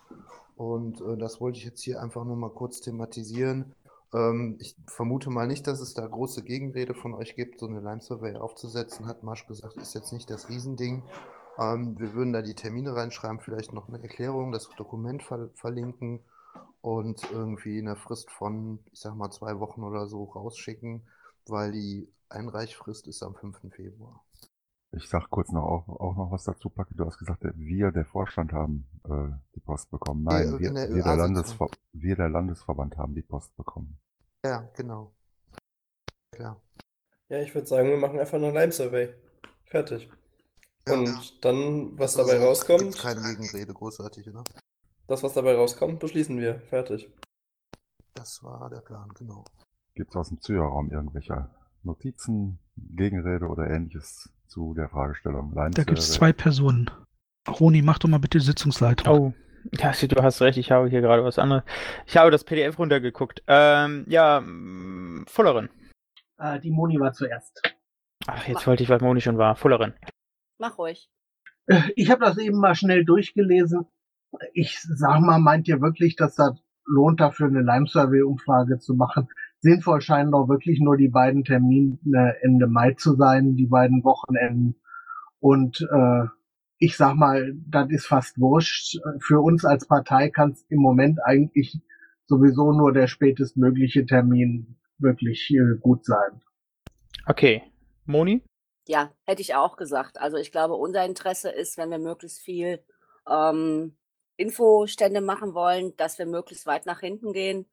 Und äh, das wollte ich jetzt hier einfach nur mal kurz thematisieren. Ähm, ich vermute mal nicht, dass es da große Gegenrede von euch gibt, so eine Lime-Survey aufzusetzen, hat Marsch gesagt, ist jetzt nicht das Riesending. Ähm, wir würden da die Termine reinschreiben, vielleicht noch eine Erklärung, das Dokument ver verlinken und irgendwie eine Frist von, ich sag mal, zwei Wochen oder so rausschicken, weil die Einreichfrist ist am 5. Februar. Ich sag kurz noch auch, auch noch was dazu, Paki. Du hast gesagt, wir, der Vorstand, haben äh, die Post bekommen. Nein, wir, der wir, der. Landesver wir, der Landesverband, haben die Post bekommen. Ja, genau. Klar. Ja, ich würde sagen, wir machen einfach noch Lime-Survey. Fertig. Ja. Und dann, was Also dabei rauskommt, gibt's keine Gegenrede, großartig, oder? das, was dabei rauskommt, beschließen wir. Fertig. Das war der Plan, genau. Gibt es aus dem Zuhörerraum irgendwelche Notizen, Gegenrede oder ähnliches zu der Fragestellung? Lime Da gibt es zwei Personen. Roni, mach doch mal bitte die Sitzungsleitung. Oh, ja, du hast recht, ich habe hier gerade was anderes. Ich habe das PDF runtergeguckt. Ähm, ja, mm, Fullerin. Äh, die Moni war zuerst. Ach, jetzt wollte ich, was Moni schon war. Fullerin. Mach ruhig. Äh, Ich habe das eben mal schnell durchgelesen. Ich sag mal, meint ihr wirklich, dass das lohnt, dafür eine Lime-Survey-Umfrage zu machen? Sinnvoll scheinen doch wirklich nur die beiden Termine Ende Mai zu sein, die beiden Wochenenden. Und äh, ich sag mal, das ist fast wurscht. Für uns als Partei kann es im Moment eigentlich sowieso nur der spätestmögliche Termin wirklich äh, gut sein. Okay. Moni? Ja, hätte ich auch gesagt. Also ich glaube, unser Interesse ist, wenn wir möglichst viel ähm, Infostände machen wollen, dass wir möglichst weit nach hinten gehen,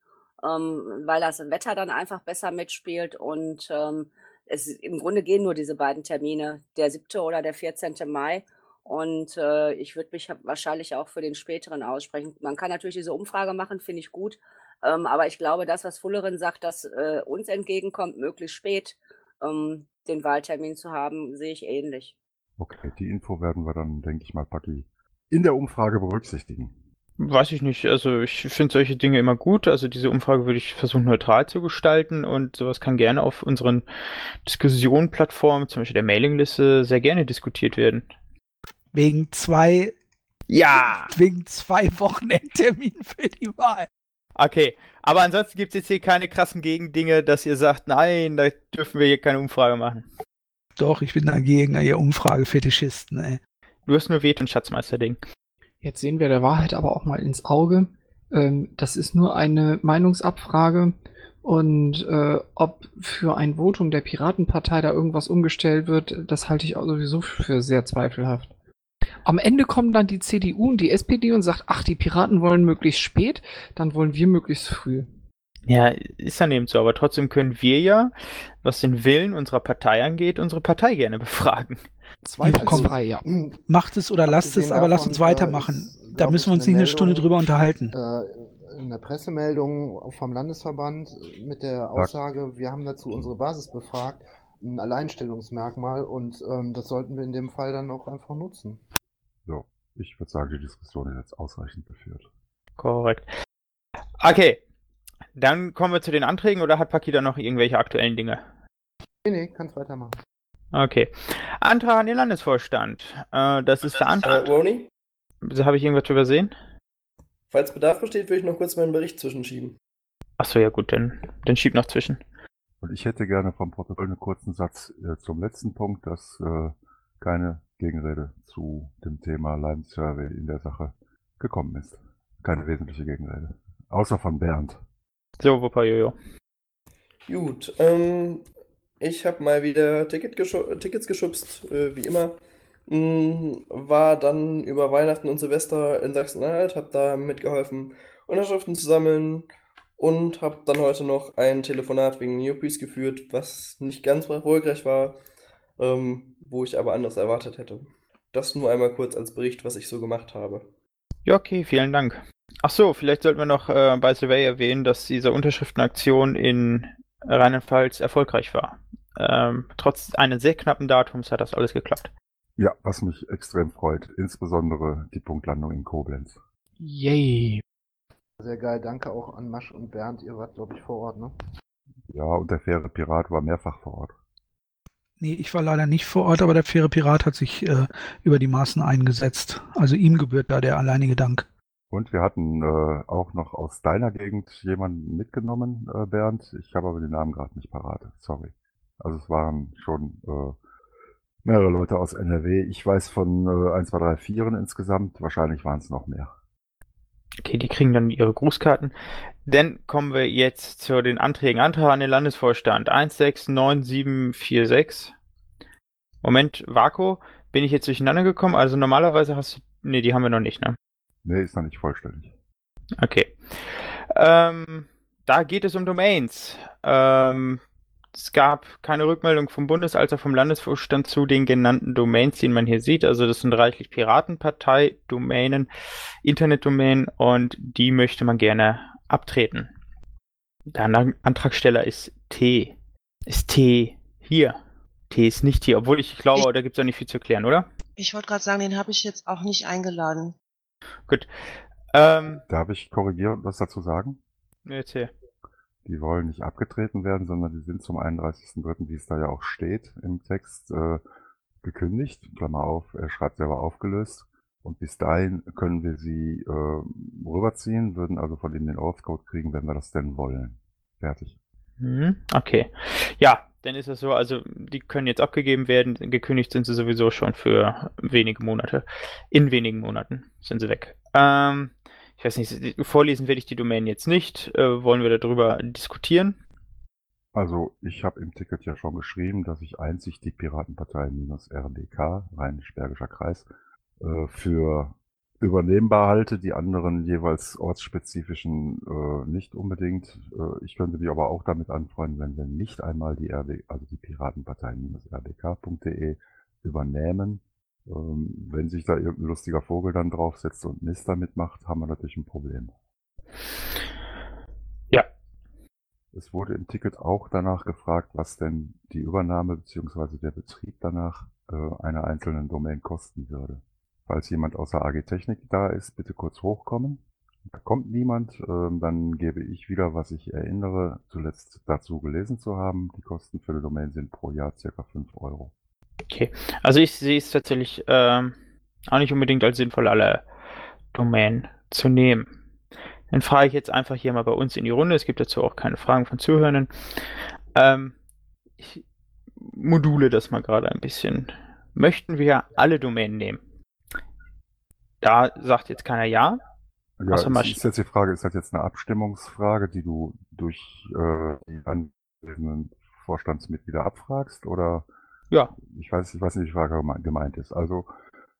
ähm, weil das Wetter dann einfach besser mitspielt. Und ähm, es im Grunde gehen nur diese beiden Termine, der 7. oder der 14. Mai. Und äh, ich würde mich wahrscheinlich auch für den späteren aussprechen. Man kann natürlich diese Umfrage machen, finde ich gut. Ähm, aber ich glaube, das, was Fullerin sagt, dass äh, uns entgegenkommt, möglichst spät ähm, den Wahltermin zu haben, sehe ich ähnlich. Okay, die Info werden wir dann, denke ich mal, Paki, in der Umfrage berücksichtigen. Weiß ich nicht. Also ich finde solche Dinge immer gut. Also diese Umfrage würde ich versuchen neutral zu gestalten und sowas kann gerne auf unseren Diskussionplattformen, zum Beispiel der Mailingliste, sehr gerne diskutiert werden. Wegen zwei, Ja! wegen zwei Wochenendterminen für die Wahl. Okay, aber ansonsten gibt es jetzt hier keine krassen Gegendinge, dass ihr sagt, nein, da dürfen wir hier keine Umfrage machen. Doch, ich bin dagegen, ihr Umfragefetischisten, ey. Du hast nur Veto und Schatzmeister-Ding. Jetzt sehen wir der Wahrheit aber auch mal ins Auge. Ähm, das ist nur eine Meinungsabfrage. Und äh, ob für ein Votum der Piratenpartei da irgendwas umgestellt wird, das halte ich auch sowieso für sehr zweifelhaft. Am Ende kommen dann die CDU und die SPD und sagt, ach, die Piraten wollen möglichst spät, dann wollen wir möglichst früh. Ja, ist dann eben so, aber trotzdem können wir ja, was den Willen unserer Partei angeht, unsere Partei gerne befragen. Zweifelsfrei, ja. Macht es oder lasst es, aber lasst uns weitermachen. Da müssen wir uns nicht eine Stunde drüber unterhalten. Äh, in der Pressemeldung vom Landesverband mit der Aussage, wir haben dazu unsere Basis befragt, ein Alleinstellungsmerkmal und ähm, das sollten wir in dem Fall dann auch einfach nutzen. So, ich würde sagen, die Diskussion ist jetzt ausreichend geführt. Korrekt. Okay, dann kommen wir zu den Anträgen oder hat Paki da noch irgendwelche aktuellen Dinge? Nee, nee, kannst weitermachen. Okay. Antrag an den Landesvorstand. Äh, das ist der Äh, Antrag. Roni, Habe ich irgendwas übersehen? falls Bedarf besteht, würde ich noch kurz meinen Bericht zwischenschieben. Achso, ja gut, dann, dann schieb noch zwischen. Und ich hätte gerne vom Protokoll einen kurzen Satz äh, zum letzten Punkt, dass äh, keine Gegenrede zu dem Thema Lime Survey in der Sache gekommen ist. Keine wesentliche Gegenrede. Außer von Bernd. So, Wupper Jojo. Gut, ähm, ich habe mal wieder Ticket geschu Tickets geschubst, äh, wie immer. Mm, War dann über Weihnachten und Silvester in Sachsen-Anhalt, habe da mitgeholfen, Unterschriften zu sammeln und habe dann heute noch ein Telefonat wegen Newpies geführt, was nicht ganz erfolgreich war, ähm, wo ich aber anders erwartet hätte. Das nur einmal kurz als Bericht, was ich so gemacht habe. Ja, okay, vielen Dank. Ach so, vielleicht sollten wir noch äh, bei Survey erwähnen, dass diese Unterschriftenaktion in Rheinland-Pfalz erfolgreich war. Ähm, trotz eines sehr knappen Datums hat das alles geklappt. Ja, was mich extrem freut, insbesondere die Punktlandung in Koblenz. Yay. Sehr geil, danke auch an Masch und Bernd, ihr wart, glaube ich, vor Ort, ne? Ja, und der faire Pirat war mehrfach vor Ort. Nee, ich war leider nicht vor Ort, aber der faire Pirat hat sich äh, über die Maßen eingesetzt. Also ihm gebührt da der alleinige Dank. Und wir hatten äh, auch noch aus deiner Gegend jemanden mitgenommen, äh, Bernd. Ich habe aber den Namen gerade nicht parat. Sorry. Also es waren schon äh, mehrere Leute aus NRW. Ich weiß von äh, 1, 2, 3, 4 insgesamt. Wahrscheinlich waren es noch mehr. Okay, die kriegen dann ihre Grußkarten. Dann kommen wir jetzt zu den Anträgen. Antrag an den Landesvorstand 169746. Moment, Vako, bin ich jetzt durcheinander gekommen? Also normalerweise hast du. Nee, die haben wir noch nicht, ne? Nee, ist noch nicht vollständig. Okay. Ähm, da geht es um Domains. Ähm, es gab keine Rückmeldung vom Bundes- als auch vom Landesvorstand zu den genannten Domains, die man hier sieht. Also das sind reichlich Piratenpartei-Domänen, Internetdomänen und die möchte man gerne abtreten. Der Antragsteller ist T. Ist T hier? T ist nicht hier, obwohl ich glaube, Ich- da gibt es auch nicht viel zu erklären, oder? Ich wollte gerade sagen, den habe ich jetzt auch nicht eingeladen. Gut. Ähm, Darf ich korrigieren und was dazu sagen? erzähl. Die wollen nicht abgetreten werden, sondern die sind zum 31.03., wie es da ja auch steht im Text, äh, gekündigt. Klammer auf, er schreibt selber aufgelöst. Und bis dahin können wir sie äh, rüberziehen, würden also von ihnen den Ortscode kriegen, wenn wir das denn wollen. Fertig. Mhm, Okay. Ja, dann ist es so, also die können jetzt abgegeben werden. Gekündigt sind sie sowieso schon für wenige Monate. In wenigen Monaten sind sie weg. Ähm, ich weiß nicht, vorlesen werde ich die Domain jetzt nicht. Äh, wollen wir darüber diskutieren? Also ich habe im Ticket ja schon geschrieben, dass ich einzig die Piratenpartei-RDK, Rheinisch-Bergischer Kreis, äh, für übernehmbar halte, die anderen jeweils ortsspezifischen äh, nicht unbedingt. Äh, ich könnte mich aber auch damit anfreunden, wenn wir nicht einmal die RD, also die Piratenpartei-rdk.de übernehmen. Ähm, wenn sich da irgendein lustiger Vogel dann draufsetzt und Mist damit macht, haben wir natürlich ein Problem. Ja. Es wurde im Ticket auch danach gefragt, was denn die Übernahme bzw. der Betrieb danach äh, einer einzelnen Domain kosten würde. Falls jemand außer AG Technik da ist, bitte kurz hochkommen. Da kommt niemand, ähm, dann gebe ich wieder, was ich erinnere, zuletzt dazu gelesen zu haben. Die Kosten für die Domain sind pro Jahr circa 5 Euro. Okay. Also ich sehe es tatsächlich ähm, auch nicht unbedingt als sinnvoll, alle Domain zu nehmen. Dann frage ich jetzt einfach hier mal bei uns in die Runde. Es gibt dazu auch keine Fragen von Zuhörern. Ähm, ich module das mal gerade ein bisschen. Möchten wir alle Domänen nehmen? Da sagt jetzt keiner ja. Ja, Außer ist, ist jetzt die Frage, ist das jetzt eine Abstimmungsfrage, die du durch äh, die anwesenden Vorstandsmitglieder abfragst oder Ja, ich weiß, ich weiß nicht, wie die Frage geme- gemeint ist. Also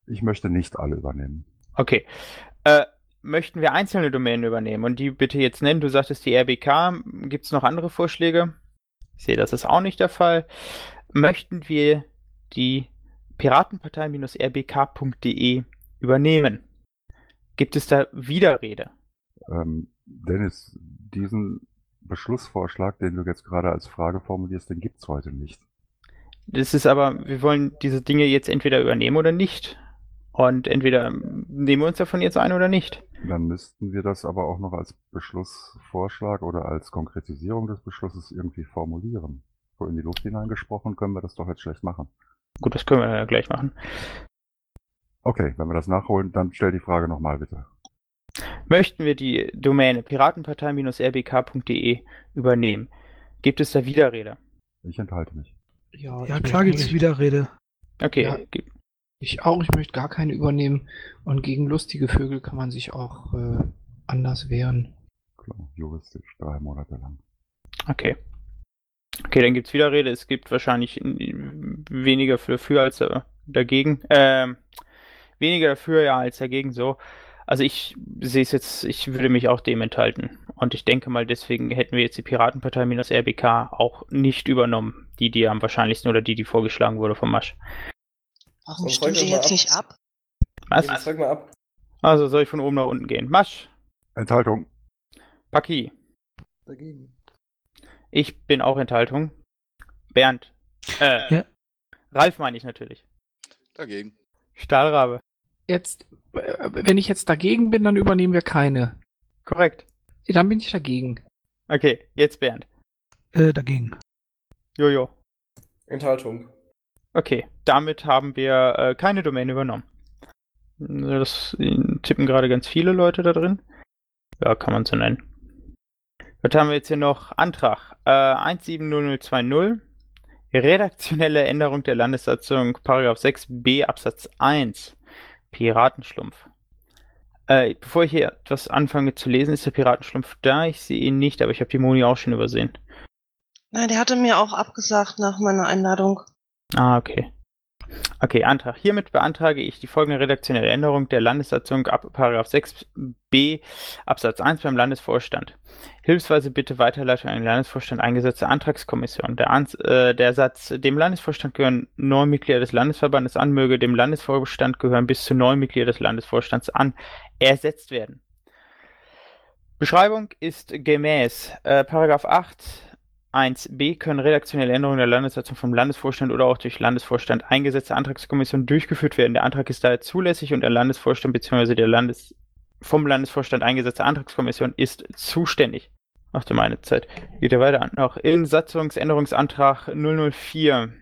ich möchte nicht alle übernehmen. okay. Äh, möchten wir einzelne Domänen übernehmen und die bitte jetzt nennen? Du sagtest die RBK. Gibt es noch andere Vorschläge? Ich sehe, das ist auch nicht der Fall. Möchten wir die Piratenpartei-rbk.de übernehmen? Gibt es da Widerrede? Ähm, Dennis, diesen Beschlussvorschlag, den du jetzt gerade als Frage formulierst, den gibt's heute nicht. Das ist aber, wir wollen diese Dinge jetzt entweder übernehmen oder nicht. Und entweder nehmen wir uns davon jetzt ein oder nicht. Dann müssten wir das aber auch noch als Beschlussvorschlag oder als Konkretisierung des Beschlusses irgendwie formulieren. So in die Luft hineingesprochen können wir das doch jetzt schlecht machen. Gut, das können wir ja gleich machen. Okay, wenn wir das nachholen, dann stell die Frage nochmal bitte. Möchten wir die Domäne piratenpartei-rbk.de übernehmen? Gibt es da Widerrede? Ich enthalte mich. Ja, Ja, klar gibt's eigentlich- Widerrede. Okay, Ja. Ich auch, ich möchte gar keine übernehmen. Und gegen lustige Vögel kann man sich auch äh, anders wehren. Klar, juristisch, drei Monate lang. okay. Okay, dann gibt es Widerrede. Es gibt wahrscheinlich weniger für, für als äh, dagegen. Ähm, weniger dafür ja als dagegen so. Also ich sehe es jetzt, ich würde mich auch dem enthalten. Und ich denke mal, deswegen hätten wir jetzt die Piratenpartei minus RBK auch nicht übernommen. Die, die am wahrscheinlichsten oder die, die vorgeschlagen wurde vom Masch. Warum stimmt ihr jetzt ab. nicht ab? Was? Frag mal ab. Also soll ich von oben nach unten gehen? Masch, Enthaltung. Paki, Dagegen. ich bin auch Enthaltung. Bernd, äh, Ja. Ralf meine ich natürlich. Dagegen. Stahlrabe, Jetzt, äh, wenn ich jetzt dagegen bin, dann übernehmen wir keine. korrekt. Dann bin ich dagegen. Okay, jetzt Bernd. Äh, dagegen. Jojo. Enthaltung. Okay, damit haben wir äh, keine Domain übernommen. Das tippen gerade ganz viele Leute da drin. Ja, kann man so nennen. Was haben wir jetzt hier noch? Antrag äh, 170020. Redaktionelle Änderung der Landessatzung, Paragraph 6b Absatz 1. Piratenschlumpf. Äh, bevor ich hier etwas anfange zu lesen, ist der Piratenschlumpf da. Ich sehe ihn nicht, aber ich habe die Moni auch schon übersehen. Nein, der hatte mir auch abgesagt nach meiner Einladung. Ah, okay. Okay, Antrag. Hiermit beantrage ich die folgende redaktionelle Änderung der Landessatzung ab 6b Absatz 1 beim Landesvorstand. Hilfsweise bitte Weiterleitung an den Landesvorstand eingesetzte Antragskommission. Der, Ans äh, der Satz, dem Landesvorstand gehören neun Mitglieder des Landesverbandes an, möge dem Landesvorstand gehören bis zu neun Mitglieder des Landesvorstands an, ersetzt werden. Beschreibung ist gemäß äh, Paragraph 8 1b können redaktionelle Änderungen der Landessatzung vom Landesvorstand oder auch durch Landesvorstand eingesetzte Antragskommission durchgeführt werden. Der Antrag ist daher zulässig und der Landesvorstand bzw. der Landes vom Landesvorstand eingesetzte Antragskommission ist zuständig. Ach du meine Zeit. Geht ja weiter an. Noch in Satzungsänderungsantrag 004.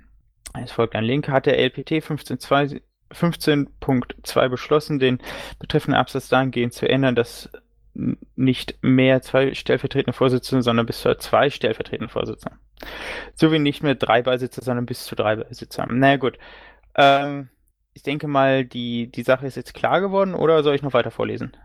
Es folgt ein Link. Hat der LPT 15.2 15.2 beschlossen, den betreffenden Absatz dahingehend zu ändern, dass nicht mehr zwei stellvertretende Vorsitzende, sondern bis zu zwei stellvertretende Vorsitzende. Sowie nicht mehr drei Beisitzer, sondern bis zu drei Beisitzer. Na naja, gut. Ähm, ich denke mal, die, die Sache ist jetzt klar geworden oder soll ich noch weiter vorlesen?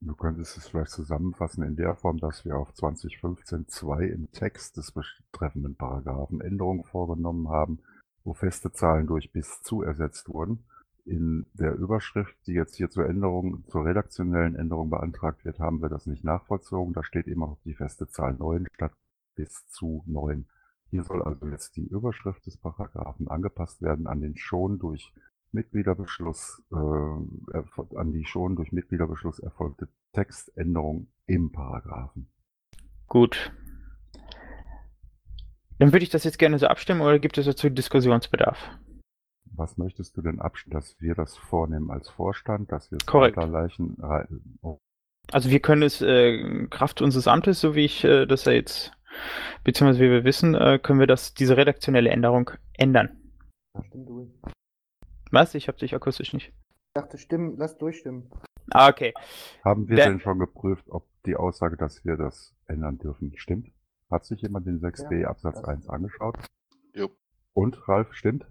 Du könntest es vielleicht zusammenfassen in der Form, dass wir auf 2015.2 im Text des betreffenden Paragraphen Änderungen vorgenommen haben, wo feste Zahlen durch bis zu ersetzt wurden. In der Überschrift, die jetzt hier zur Änderung, zur redaktionellen Änderung beantragt wird, haben wir das nicht nachvollzogen. Da steht immer noch die feste Zahl 9 statt bis zu 9. Hier soll also jetzt die Überschrift des Paragraphen angepasst werden an den schon durch Mitgliederbeschluss, äh, an die schon durch Mitgliederbeschluss erfolgte Textänderung im Paragraphen. Gut. Dann würde ich das jetzt gerne so abstimmen oder gibt es dazu Diskussionsbedarf? Was möchtest du denn abstimmen, dass wir das vornehmen als Vorstand, dass wir es Korrekt. weiterleichen? Oh, Also wir können es äh, Kraft unseres Amtes, so wie ich äh, das ja jetzt, beziehungsweise wie wir wissen, äh, können wir das, diese redaktionelle Änderung ändern. Stimmt durch. Was? Ich habe dich akustisch nicht. Ich dachte, stimmen, lass durchstimmen. Ah, okay. Haben wir Der- denn schon geprüft, ob die Aussage, dass wir das ändern dürfen, stimmt? Hat sich jemand den 6b Ja, Absatz das- 1 angeschaut? Jo. Und, Ralf, stimmt?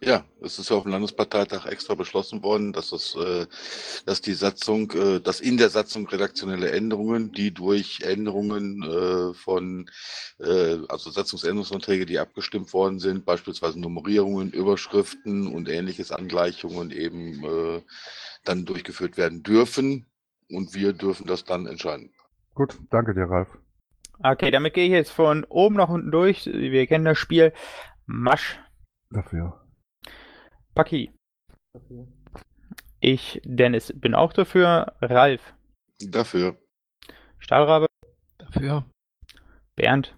Ja, es ist ja auf dem Landesparteitag extra beschlossen worden, dass es, äh, dass die Satzung, äh, dass in der Satzung redaktionelle Änderungen, die durch Änderungen äh, von, äh, also Satzungsänderungsanträge, die abgestimmt worden sind, beispielsweise Nummerierungen, Überschriften und ähnliches Angleichungen eben äh, dann durchgeführt werden dürfen. Und wir dürfen das dann entscheiden. Gut, danke dir, Ralf. Okay, damit gehe ich jetzt von oben nach unten durch. Wir kennen das Spiel. Masch, Dafür. Paki. Dafür. Ich, Dennis, bin auch dafür. Ralf, Dafür. Stahlrabe, Dafür. Bernd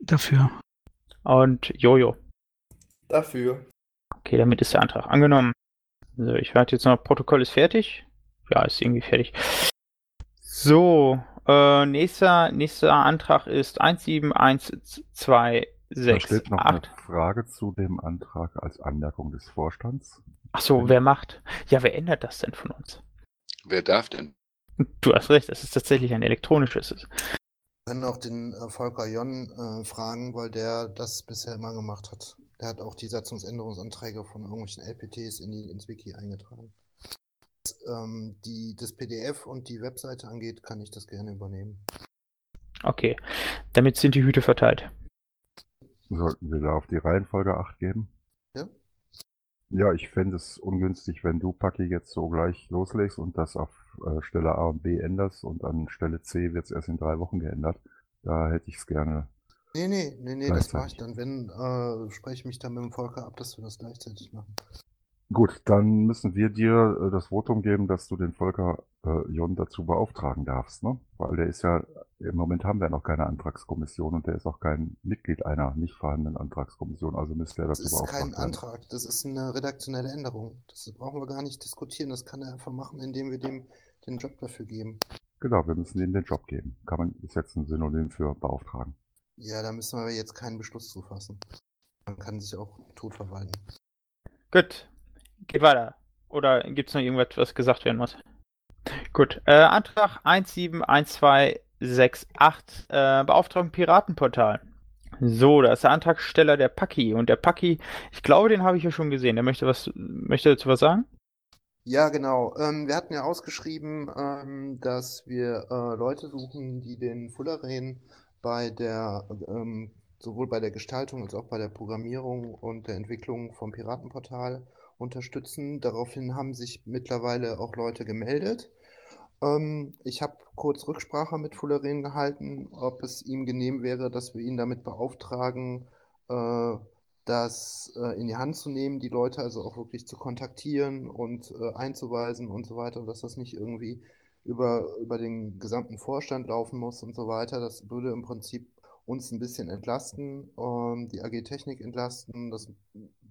Dafür. und Jojo. Dafür. Okay, damit ist der Antrag angenommen. So, ich warte jetzt noch. Protokoll ist fertig. Ja, ist irgendwie fertig. So, äh, nächster, nächster Antrag ist Da steht noch eine 171268. Frage zu dem Antrag als Anmerkung des Vorstands. Ach so, wer macht? Ja, wer ändert das denn von uns? Wer darf denn? Du hast recht, das ist tatsächlich ein elektronisches. Wir können auch den äh, Volker Jon äh, fragen, weil der das bisher immer gemacht hat. Der hat auch die Satzungsänderungsanträge von irgendwelchen LPTs in die, ins Wiki eingetragen. Was ähm, die, das PDF und die Webseite angeht, kann ich das gerne übernehmen. Okay, damit sind die Hüte verteilt. Sollten wir da auf die Reihenfolge Acht geben? Ja? Ja, ich fände es ungünstig, wenn du, Paki, jetzt so gleich loslegst und das auf äh, Stelle A und B änderst und an Stelle C wird es erst in drei Wochen geändert. Da hätte ich es gerne. Nee, nee, nee, nee, das mache ich dann. Wenn, äh, spreche ich mich dann mit dem Volker ab, dass wir das gleichzeitig machen. Gut, dann müssen wir dir äh, das Votum geben, dass du den Volker äh, Jon dazu beauftragen darfst, ne? Weil der ist ja, im Moment haben wir noch keine Antragskommission und der ist auch kein Mitglied einer nicht vorhandenen Antragskommission, also müsste er Das dazu ist beauftragt kein werden. Antrag, das ist eine redaktionelle Änderung. Das brauchen wir gar nicht diskutieren. Das kann er einfach machen, indem wir dem den Job dafür geben. Genau, wir müssen ihm den Job geben. Kann man, ist jetzt ein Synonym für beauftragen. Ja, da müssen wir jetzt keinen Beschluss zu fassen. Man kann sich auch tot verwalten. Gut, geht weiter. Oder gibt es noch irgendwas, was gesagt werden muss? Gut, äh, Antrag 171268, äh, Beauftragung Piratenportal. So, da ist der Antragsteller der Paki. Und der Paki, ich glaube, den habe ich ja schon gesehen. Der möchte was, möchte dazu was sagen? Ja, genau. Ähm, wir hatten ja ausgeschrieben, ähm, dass wir äh, Leute suchen, die den Fullerene bei der ähm, sowohl bei der Gestaltung als auch bei der Programmierung und der Entwicklung vom Piratenportal unterstützen. Daraufhin haben sich mittlerweile auch Leute gemeldet. Ähm, ich habe kurz Rücksprache mit Fullerene gehalten, ob es ihm genehm wäre, dass wir ihn damit beauftragen, äh, das äh, in die Hand zu nehmen, die Leute also auch wirklich zu kontaktieren und äh, einzuweisen und so weiter, dass das nicht irgendwie über, über den gesamten Vorstand laufen muss und so weiter. Das würde im Prinzip uns ein bisschen entlasten, ähm, die AG Technik entlasten. Das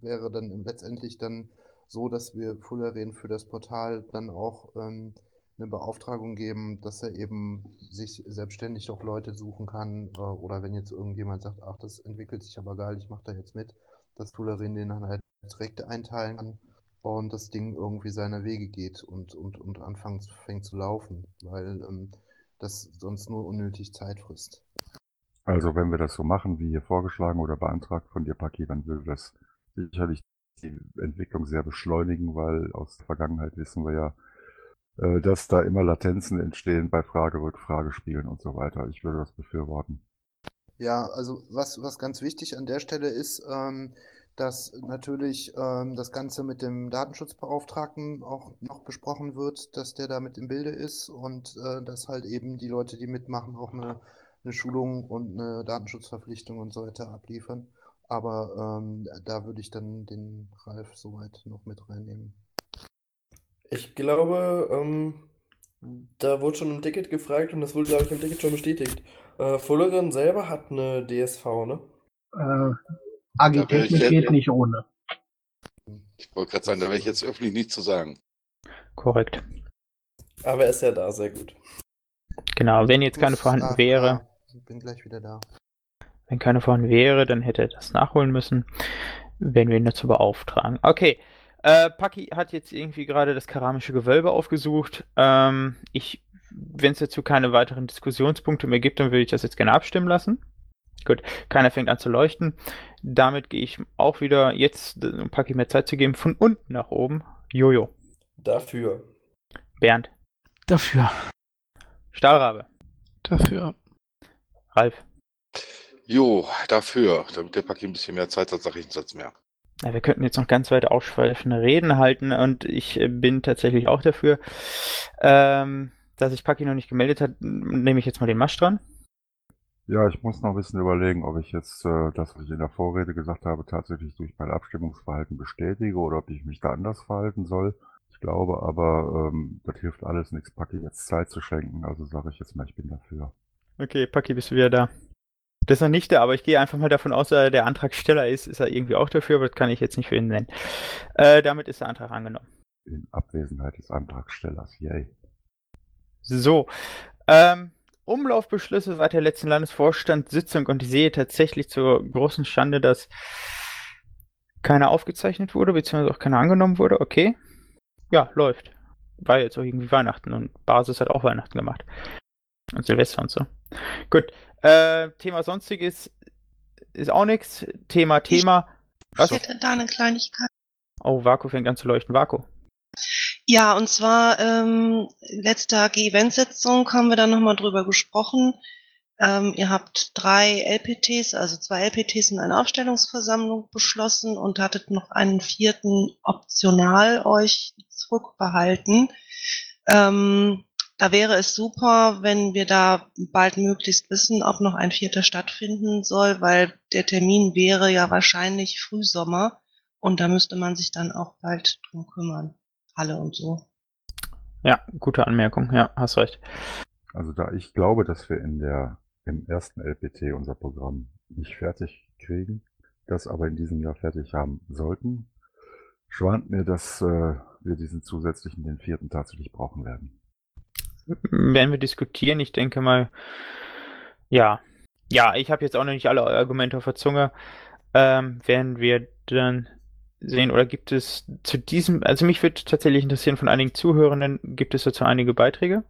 wäre dann letztendlich dann so, dass wir Fullerene für das Portal dann auch ähm, eine Beauftragung geben, dass er eben sich selbstständig doch Leute suchen kann. Äh, oder wenn jetzt irgendjemand sagt, ach, das entwickelt sich aber geil, ich mache da jetzt mit, dass Fullerin den dann halt direkt einteilen kann und das Ding irgendwie seiner Wege geht und, und, und anfängt fängt zu laufen, weil ähm, das sonst nur unnötig Zeit frisst. Also wenn wir das so machen, wie hier vorgeschlagen oder beantragt von dir, Paki, dann würde das sicherlich die Entwicklung sehr beschleunigen, weil aus der Vergangenheit wissen wir ja, äh, dass da immer Latenzen entstehen bei Frage, Rückfrage, Spielen und so weiter. Ich würde das befürworten. Ja, also was, was ganz wichtig an der Stelle ist, ähm, dass natürlich ähm, das Ganze mit dem Datenschutzbeauftragten auch noch besprochen wird, dass der da mit im Bilde ist und äh, dass halt eben die Leute, die mitmachen, auch eine, eine Schulung und eine Datenschutzverpflichtung und so weiter abliefern. Aber ähm, da würde ich dann den Ralf soweit noch mit reinnehmen. Ich glaube, ähm, da wurde schon im Ticket gefragt und das wurde, glaube ich, im Ticket schon bestätigt. Äh, Fullerin selber hat eine DSV, ne? Äh, AG Technik jetzt- geht nicht ohne. Ich wollte gerade sagen, da werde ich jetzt öffentlich nichts zu sagen. Korrekt. Aber er ist ja da, sehr gut. Genau, wenn jetzt keine vorhanden wäre, bin gleich wieder da. wenn keine vorhanden wäre, dann hätte er das nachholen müssen, wenn wir ihn dazu beauftragen. Okay, äh, Paki hat jetzt irgendwie gerade das keramische Gewölbe aufgesucht. Ähm, ich, wenn es dazu keine weiteren Diskussionspunkte mehr gibt, dann würde ich das jetzt gerne abstimmen lassen. Gut, keiner fängt an zu leuchten. Damit gehe ich auch wieder jetzt, um Paki mehr Zeit zu geben, von unten nach oben. Jojo, Dafür. Bernd, Dafür. Stahlrabe, Dafür. Ralf. Jo, dafür, damit der Paki ein bisschen mehr Zeit hat, sage ich einen Satz mehr. Ja, wir könnten jetzt noch ganz weit ausschweifende Reden halten und ich äh, bin tatsächlich auch dafür. Ähm, dass sich Paki noch nicht gemeldet hat, nehme ich jetzt mal den Masch dran. Ja, ich muss noch ein bisschen überlegen, ob ich jetzt äh, das, was ich in der Vorrede gesagt habe, tatsächlich durch mein Abstimmungsverhalten bestätige oder ob ich mich da anders verhalten soll. Ich glaube aber, ähm, das hilft alles nichts, Paki jetzt Zeit zu schenken. Also sage ich jetzt mal, ich bin dafür. Okay, Paki, bist du wieder da? Das ist noch nicht da, aber ich gehe einfach mal davon aus, dass er der Antragsteller ist, ist er irgendwie auch dafür, aber das kann ich jetzt nicht für ihn nennen. Äh, damit ist der Antrag angenommen. In Abwesenheit des Antragstellers. Yay. So, ähm, Umlaufbeschlüsse seit der letzten Landesvorstandssitzung und ich sehe tatsächlich zur großen Schande, dass keiner aufgezeichnet wurde, beziehungsweise auch keiner angenommen wurde. Okay. Ja, läuft. War jetzt auch irgendwie Weihnachten und Basis hat auch Weihnachten gemacht. Und Silvester und so. Gut. Äh, Thema Sonstiges ist auch nichts. Thema, Thema. Ich Was? hätte da eine Kleinigkeit. Oh, Vaku fängt an zu leuchten. Vaku. Ja, und zwar ähm, letzte AG-Event-Sitzung haben wir da nochmal drüber gesprochen, Ähm, ihr habt drei LPTs, also zwei LPTs in einer Aufstellungsversammlung beschlossen und hattet noch einen vierten optional euch zurückbehalten. Ähm, da wäre es super, wenn wir da bald möglichst wissen, ob noch ein vierter stattfinden soll, weil der Termin wäre ja wahrscheinlich Frühsommer und da müsste man sich dann auch bald drum kümmern. Halle und so. Ja, gute Anmerkung. Ja, hast recht. Also da ich glaube, dass wir in der, im ersten LPT unser Programm nicht fertig kriegen, das aber in diesem Jahr fertig haben sollten, schwant mir, dass äh, wir diesen zusätzlichen, den vierten tatsächlich brauchen werden werden wir diskutieren. Ich denke mal, ja. Ja, ich habe jetzt auch noch nicht alle Argumente auf der Zunge. Ähm, werden wir dann sehen, oder gibt es zu diesem, also mich würde tatsächlich interessieren von einigen Zuhörenden, gibt es dazu einige Beiträge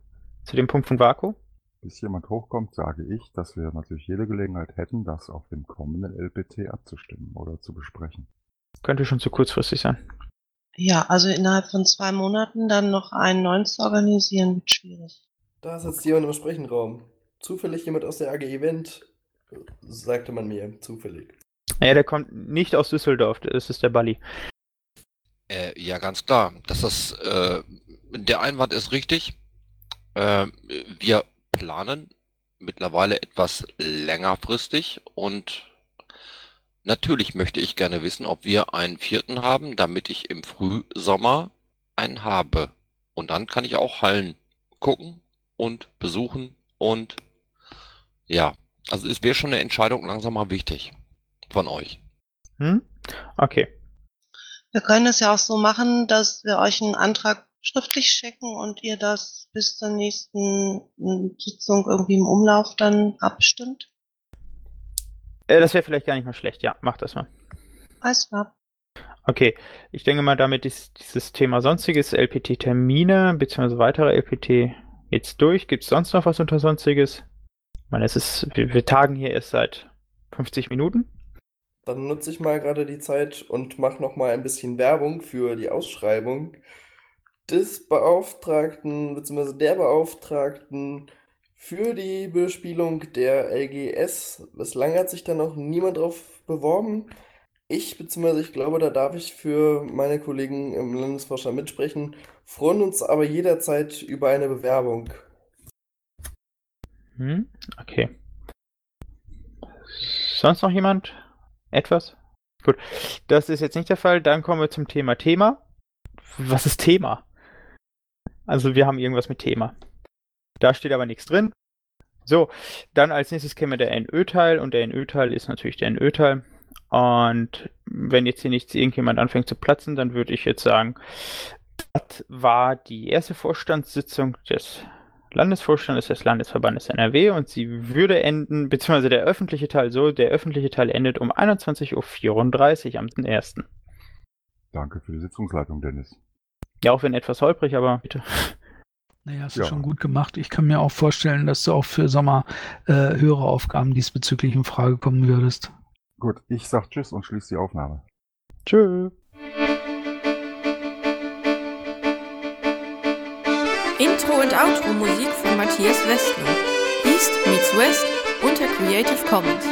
zu dem Punkt von Vaku? Bis jemand hochkommt, sage ich, dass wir natürlich jede Gelegenheit hätten, das auf dem kommenden LPT abzustimmen oder zu besprechen. Könnte schon zu kurzfristig sein. Ja, also innerhalb von zwei Monaten dann noch einen neuen zu organisieren, wird schwierig. Da sitzt jemand im Sprechenraum. Zufällig jemand aus der AG Event, sagte man mir, zufällig. Ja, der kommt nicht aus Düsseldorf, das ist der Balli. Äh, ja, ganz klar. Das ist, äh, der Einwand ist richtig. Äh, wir planen mittlerweile etwas längerfristig und Natürlich möchte ich gerne wissen, ob wir einen vierten haben, damit ich im Frühsommer einen habe. Und dann kann ich auch Hallen gucken und besuchen und ja, also es wäre schon eine Entscheidung langsam mal wichtig von euch. Hm? Okay. Wir können es ja auch so machen, dass wir euch einen Antrag schriftlich schicken und ihr das bis zur nächsten hm, Sitzung irgendwie im Umlauf dann abstimmt. Äh, das wäre vielleicht gar nicht mal schlecht. Ja, mach das mal. Alles klar. Okay, ich denke mal, damit ist dieses Thema sonstiges LPT-Termine bzw. weitere LPT jetzt durch. Gibt es sonst noch was unter sonstiges? Ich meine, es ist, wir, wir tagen hier erst seit 50 Minuten. Dann nutze ich mal gerade die Zeit und mache noch mal ein bisschen Werbung für die Ausschreibung des Beauftragten bzw. der Beauftragten für die Bespielung der LGS. Bislang hat sich da noch niemand drauf beworben. Ich, beziehungsweise ich glaube, da darf ich für meine Kollegen im Landesvorstand mitsprechen, freuen uns aber jederzeit über eine Bewerbung. Hm, okay. Sonst noch jemand? Etwas? Gut, das ist jetzt nicht der Fall. Dann kommen wir zum Thema Thema. Was ist Thema? Also wir haben irgendwas mit Thema. Da steht aber nichts drin. So, dann als nächstes käme der NÖ-Teil und der NÖ-Teil ist natürlich der NÖ-Teil. Und wenn jetzt hier nichts irgendjemand anfängt zu platzen, dann würde ich jetzt sagen, das war die erste Vorstandssitzung des Landesvorstandes des Landesverbandes NRW und sie würde enden, beziehungsweise der öffentliche Teil so, der öffentliche Teil endet um 21.34 Uhr am 1. Danke für die Sitzungsleitung, Dennis. Ja, auch wenn etwas holprig, aber bitte. Naja, hast du ja. schon gut gemacht. Ich kann mir auch vorstellen, dass du auch für Sommer äh, höhere Aufgaben diesbezüglich in Frage kommen würdest. Gut, ich sag Tschüss und schließe die Aufnahme. Tschüss. Intro und Outro Musik von Matthias Westner. East meets West unter Creative Commons.